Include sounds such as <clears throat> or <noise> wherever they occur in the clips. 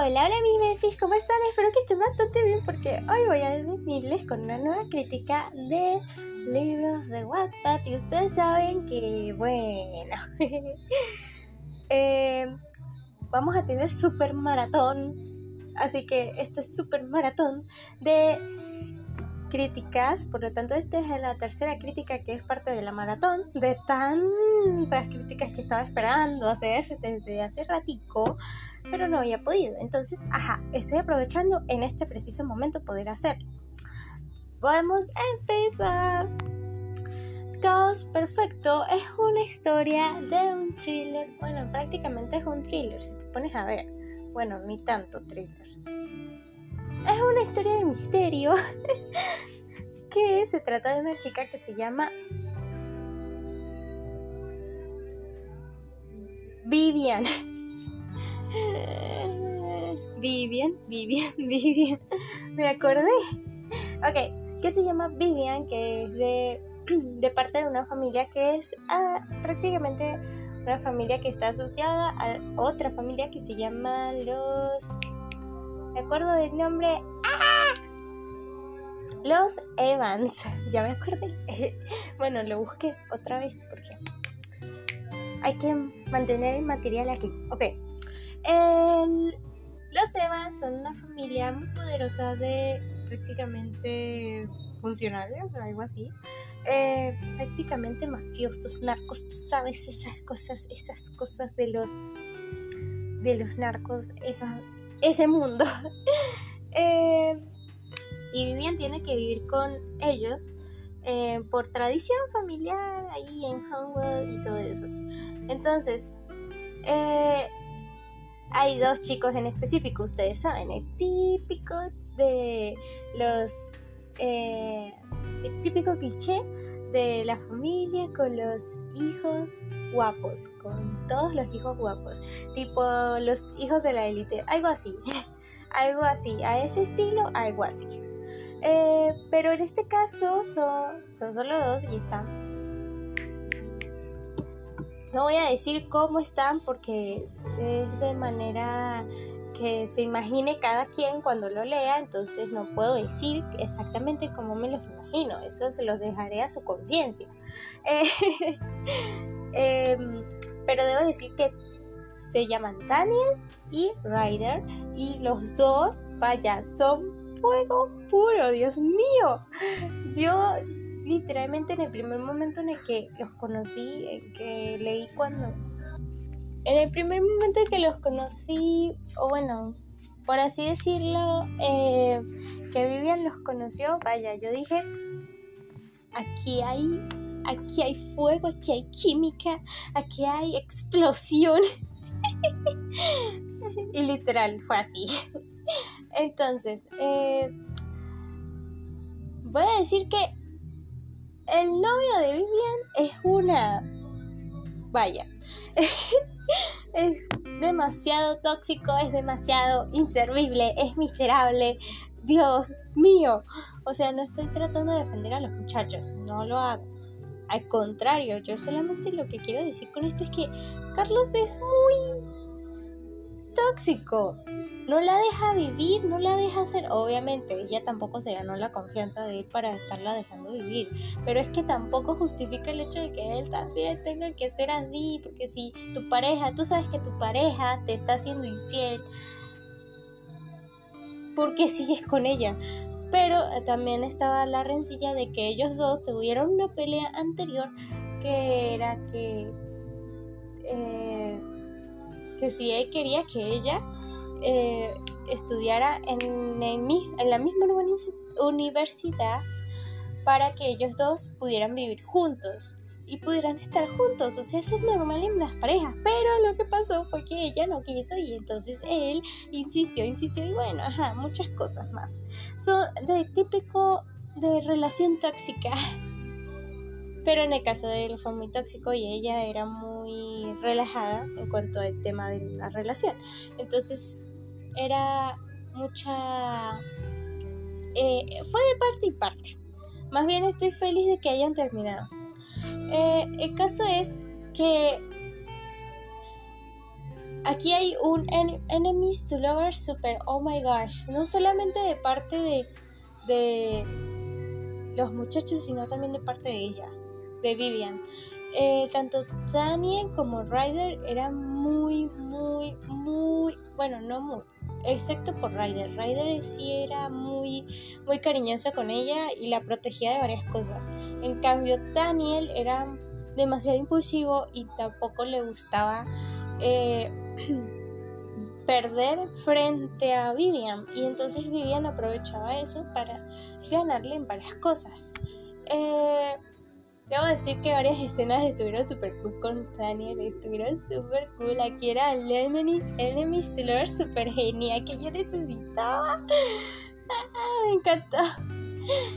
Hola, hola mis besties, ¿cómo están? Espero que estén bastante bien porque hoy voy a venirles con una nueva crítica de libros de Wattpad y ustedes saben que, bueno, <laughs> eh, vamos a tener super maratón, así que este es super maratón de críticas, por lo tanto esta es la tercera crítica que es parte de la maratón de tantas críticas que estaba esperando hacer desde hace ratico, pero no había podido. Entonces, ajá, estoy aprovechando en este preciso momento poder hacerlo. Podemos empezar. Caos Perfecto es una historia de un thriller. Bueno, prácticamente es un thriller, si te pones a ver. Bueno, ni tanto thriller es una historia de misterio <laughs> que se trata de una chica que se llama Vivian. <laughs> Vivian, Vivian, <laughs> Vivian. Me acordé. Ok, que se llama Vivian, que es de, <clears throat> de parte de una familia que es ah, prácticamente una familia que está asociada a otra familia que se llama los me acuerdo del nombre. ¡Ah! Los Evans. <laughs> Ya me acordé. <laughs> bueno, lo busqué otra vez porque hay que mantener el material aquí. Ok. los Evans son una familia muy poderosa de prácticamente funcionarios, algo así. Eh, prácticamente mafiosos, narcos, tú sabes esas cosas, esas cosas de los de los narcos, esas ese mundo. <laughs> Eh, y Vivian tiene que vivir con ellos eh, por tradición familiar ahí en Hongkong y todo eso. Entonces, eh, hay dos chicos en específico, ustedes saben, el típico de los... el típico cliché de la familia con los hijos guapos, con todos los hijos guapos, tipo los hijos de la élite, algo así, <laughs> algo así, a ese estilo, algo así. Eh, pero en este caso son, son solo dos y están... No voy a decir cómo están porque es de manera que se imagine cada quien cuando lo lea, entonces no puedo decir exactamente cómo me los eso se los dejaré a su conciencia. <laughs> Eh, em, pero debo decir que se llaman Daniel y Ryder y los dos, vaya, son fuego puro, Dios mío. Yo literalmente en el primer momento en el que los conocí, en que leí cuando... En el primer momento en que los conocí, o bueno, por así decirlo, eh, que Vivian los conoció, vaya, yo dije, aquí hay, aquí hay fuego, aquí hay química, aquí hay explosión. <laughs> y literal, fue así. Entonces, eh, voy a decir que el novio de Vivian es una... Vaya. <laughs> es demasiado tóxico, es demasiado inservible, es miserable. Dios mío. O sea, no estoy tratando de defender a los muchachos, no lo hago. Al contrario, yo solamente lo que quiero decir con esto es que Carlos es muy tóxico. No la deja vivir, no la deja hacer. Obviamente, ella tampoco se ganó la confianza de él para estarla dejando vivir. Pero es que tampoco justifica el hecho de que él también tenga que ser así. Porque si tu pareja, tú sabes que tu pareja te está haciendo infiel, ¿por qué sigues con ella? Pero eh, también estaba la rencilla de que ellos dos tuvieron una pelea anterior que era que, eh, que si él quería que ella eh, estudiara en, en la misma universidad para que ellos dos pudieran vivir juntos y pudieran estar juntos. O sea, eso es normal en las parejas. Pero lo que pasó fue que ella no quiso y entonces él insistió, insistió y bueno, ajá, muchas cosas más. Son de típico de relación tóxica. Pero en el caso de él fue muy tóxico y ella era muy relajada en cuanto al tema de la relación. Entonces era mucha... Eh, fue de parte y parte. Más bien estoy feliz de que hayan terminado. Eh, el caso es que aquí hay un enemies to lovers super, oh my gosh, no solamente de parte de, de los muchachos, sino también de parte de ella, de Vivian. Eh, tanto Daniel como Ryder eran muy, muy, muy, bueno, no muy, excepto por Ryder. Ryder sí era muy, muy cariñosa con ella y la protegía de varias cosas. En cambio, Daniel era demasiado impulsivo y tampoco le gustaba eh, <clears throat> perder frente a Vivian. Y entonces Vivian aprovechaba eso para ganarle en varias cosas. Eh, Debo decir que varias escenas estuvieron súper cool con Daniel, estuvieron súper cool. Aquí era el Enemy, Enemy Stealer súper genial que yo necesitaba. Ah, me encantó.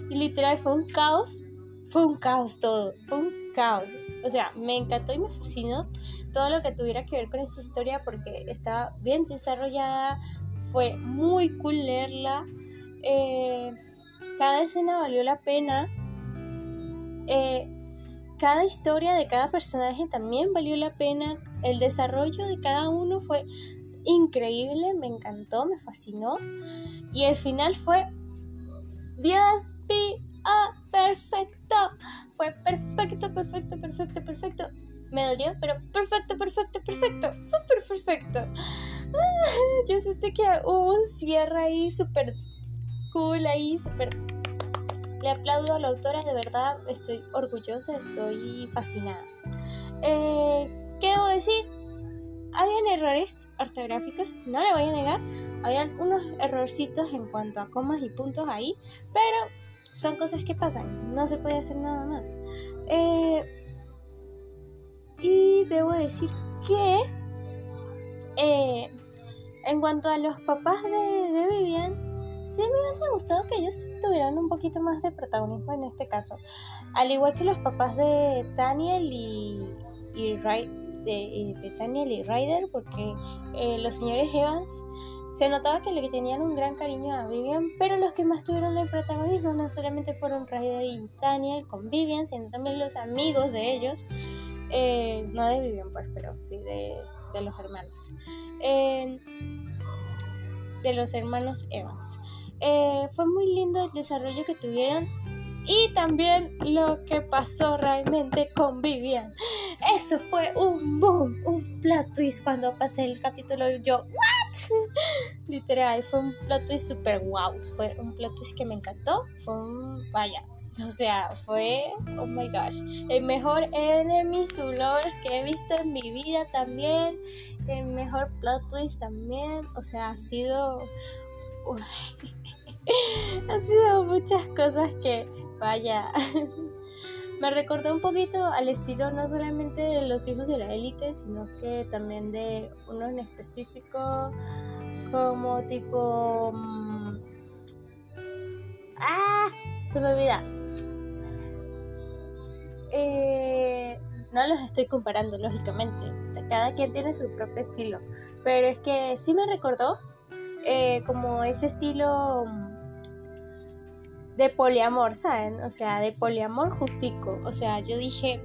Y literal fue un caos, fue un caos todo, fue un caos. O sea, me encantó y me fascinó todo lo que tuviera que ver con esta historia porque estaba bien desarrollada, fue muy cool leerla. Eh, cada escena valió la pena. Eh, cada historia de cada personaje también valió la pena. El desarrollo de cada uno fue increíble, me encantó, me fascinó. Y el final fue Dios mío, perfecto. Fue perfecto, perfecto, perfecto, perfecto. Me dolió, pero perfecto, perfecto, perfecto. Súper perfecto. Ah, yo sentí que hubo un cierre ahí súper cool, ahí súper le aplaudo a la autora, de verdad estoy orgullosa, estoy fascinada. Eh, ¿Qué debo decir? Habían errores ortográficos, no le voy a negar. Habían unos errorcitos en cuanto a comas y puntos ahí, pero son cosas que pasan, no se puede hacer nada más. Eh, y debo decir que eh, en cuanto a los papás de, de Vivian, sí me hubiese gustado que ellos tuvieran un poquito más de protagonismo en este caso. Al igual que los papás de Daniel y, y de, de, Daniel y Ryder, porque eh, los señores Evans se notaba que le tenían un gran cariño a Vivian, pero los que más tuvieron el protagonismo no solamente fueron Ryder y Daniel con Vivian, sino también los amigos de ellos. Eh, no de Vivian, pues, pero sí de, de los hermanos. Eh, de los hermanos Evans. Eh, fue muy lindo el desarrollo que tuvieron y también lo que pasó realmente con Vivian. Eso fue un boom, un plot twist cuando pasé el capítulo. Yo, ¿what? <laughs> Literal, fue un plot twist super wow. Fue un plot twist que me encantó. Fue un, vaya, o sea, fue, oh my gosh, el mejor Enemies to Lovers que he visto en mi vida también. El mejor plot twist también. O sea, ha sido <laughs> ha sido muchas cosas que, vaya, <laughs> me recordó un poquito al estilo no solamente de los hijos de la élite, sino que también de uno en específico, como tipo... Mm, ¡Ah! Se me olvida. Eh, no los estoy comparando, lógicamente. Cada quien tiene su propio estilo. Pero es que sí me recordó eh, como ese estilo mm, de poliamor, ¿saben? O sea, de poliamor justico. O sea, yo dije,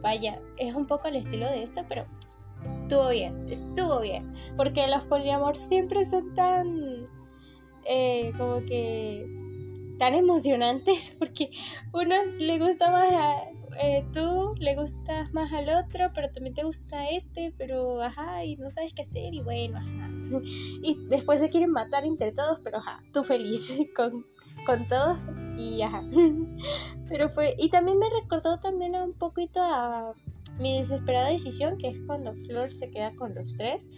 vaya, es un poco el estilo de esto, pero estuvo bien, estuvo bien. Porque los poliamor siempre son tan, eh, como que, tan emocionantes, <laughs> porque uno le gusta más a, eh, tú le gustas más al otro, pero también te gusta este, pero ajá, y no sabes qué hacer, y bueno, ajá. <laughs> Y después se quieren matar entre todos, pero ajá, tú feliz <laughs> con, con todos, y ajá. <laughs> Pero fue, y también me recordó también un poquito a mi desesperada decisión, que es cuando Flor se queda con los tres.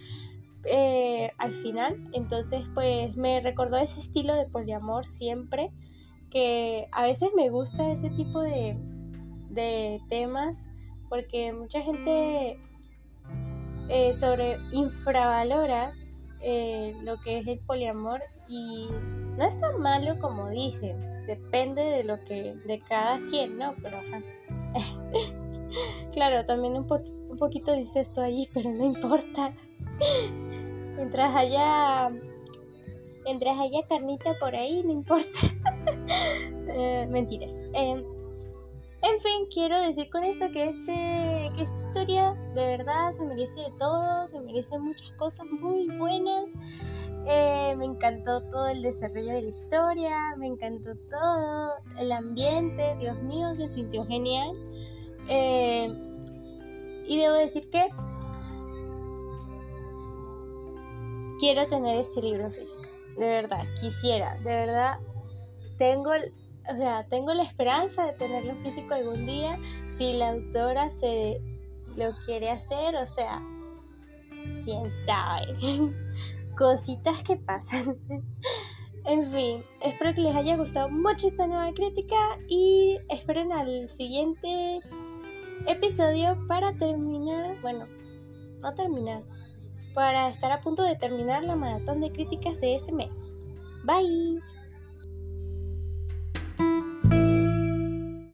Eh, al final, entonces pues me recordó ese estilo de poliamor siempre, que a veces me gusta ese tipo de, de temas porque mucha gente eh, sobre infravalora eh, lo que es el poliamor y no es tan malo como dicen depende de lo que de cada quien no pero <laughs> claro también un, un poquito dice esto ahí <laughs> pero no importa. Mientras haya mientras haya carnita por ahí no importa. <laughs> Eh, mentiras. Em, en fin, quiero decir con esto que este que esta historia de verdad se merece de todo, se merece muchas cosas muy buenas. Eh, me encantó todo el desarrollo de la historia, me encantó todo el ambiente, Dios mío, se sintió genial. Eh, y debo decir que quiero tener este libro físico, de verdad, quisiera, de verdad, tengo, o sea, tengo la esperanza de tenerlo físico algún día, si la autora se lo quiere hacer, o sea, quién sabe. <laughs> cositas que pasan. <laughs> en fin, espero que les haya gustado mucho esta nueva crítica y esperen al siguiente episodio para terminar, bueno, no terminar, para estar a punto de terminar la maratón de críticas de este mes. Bye.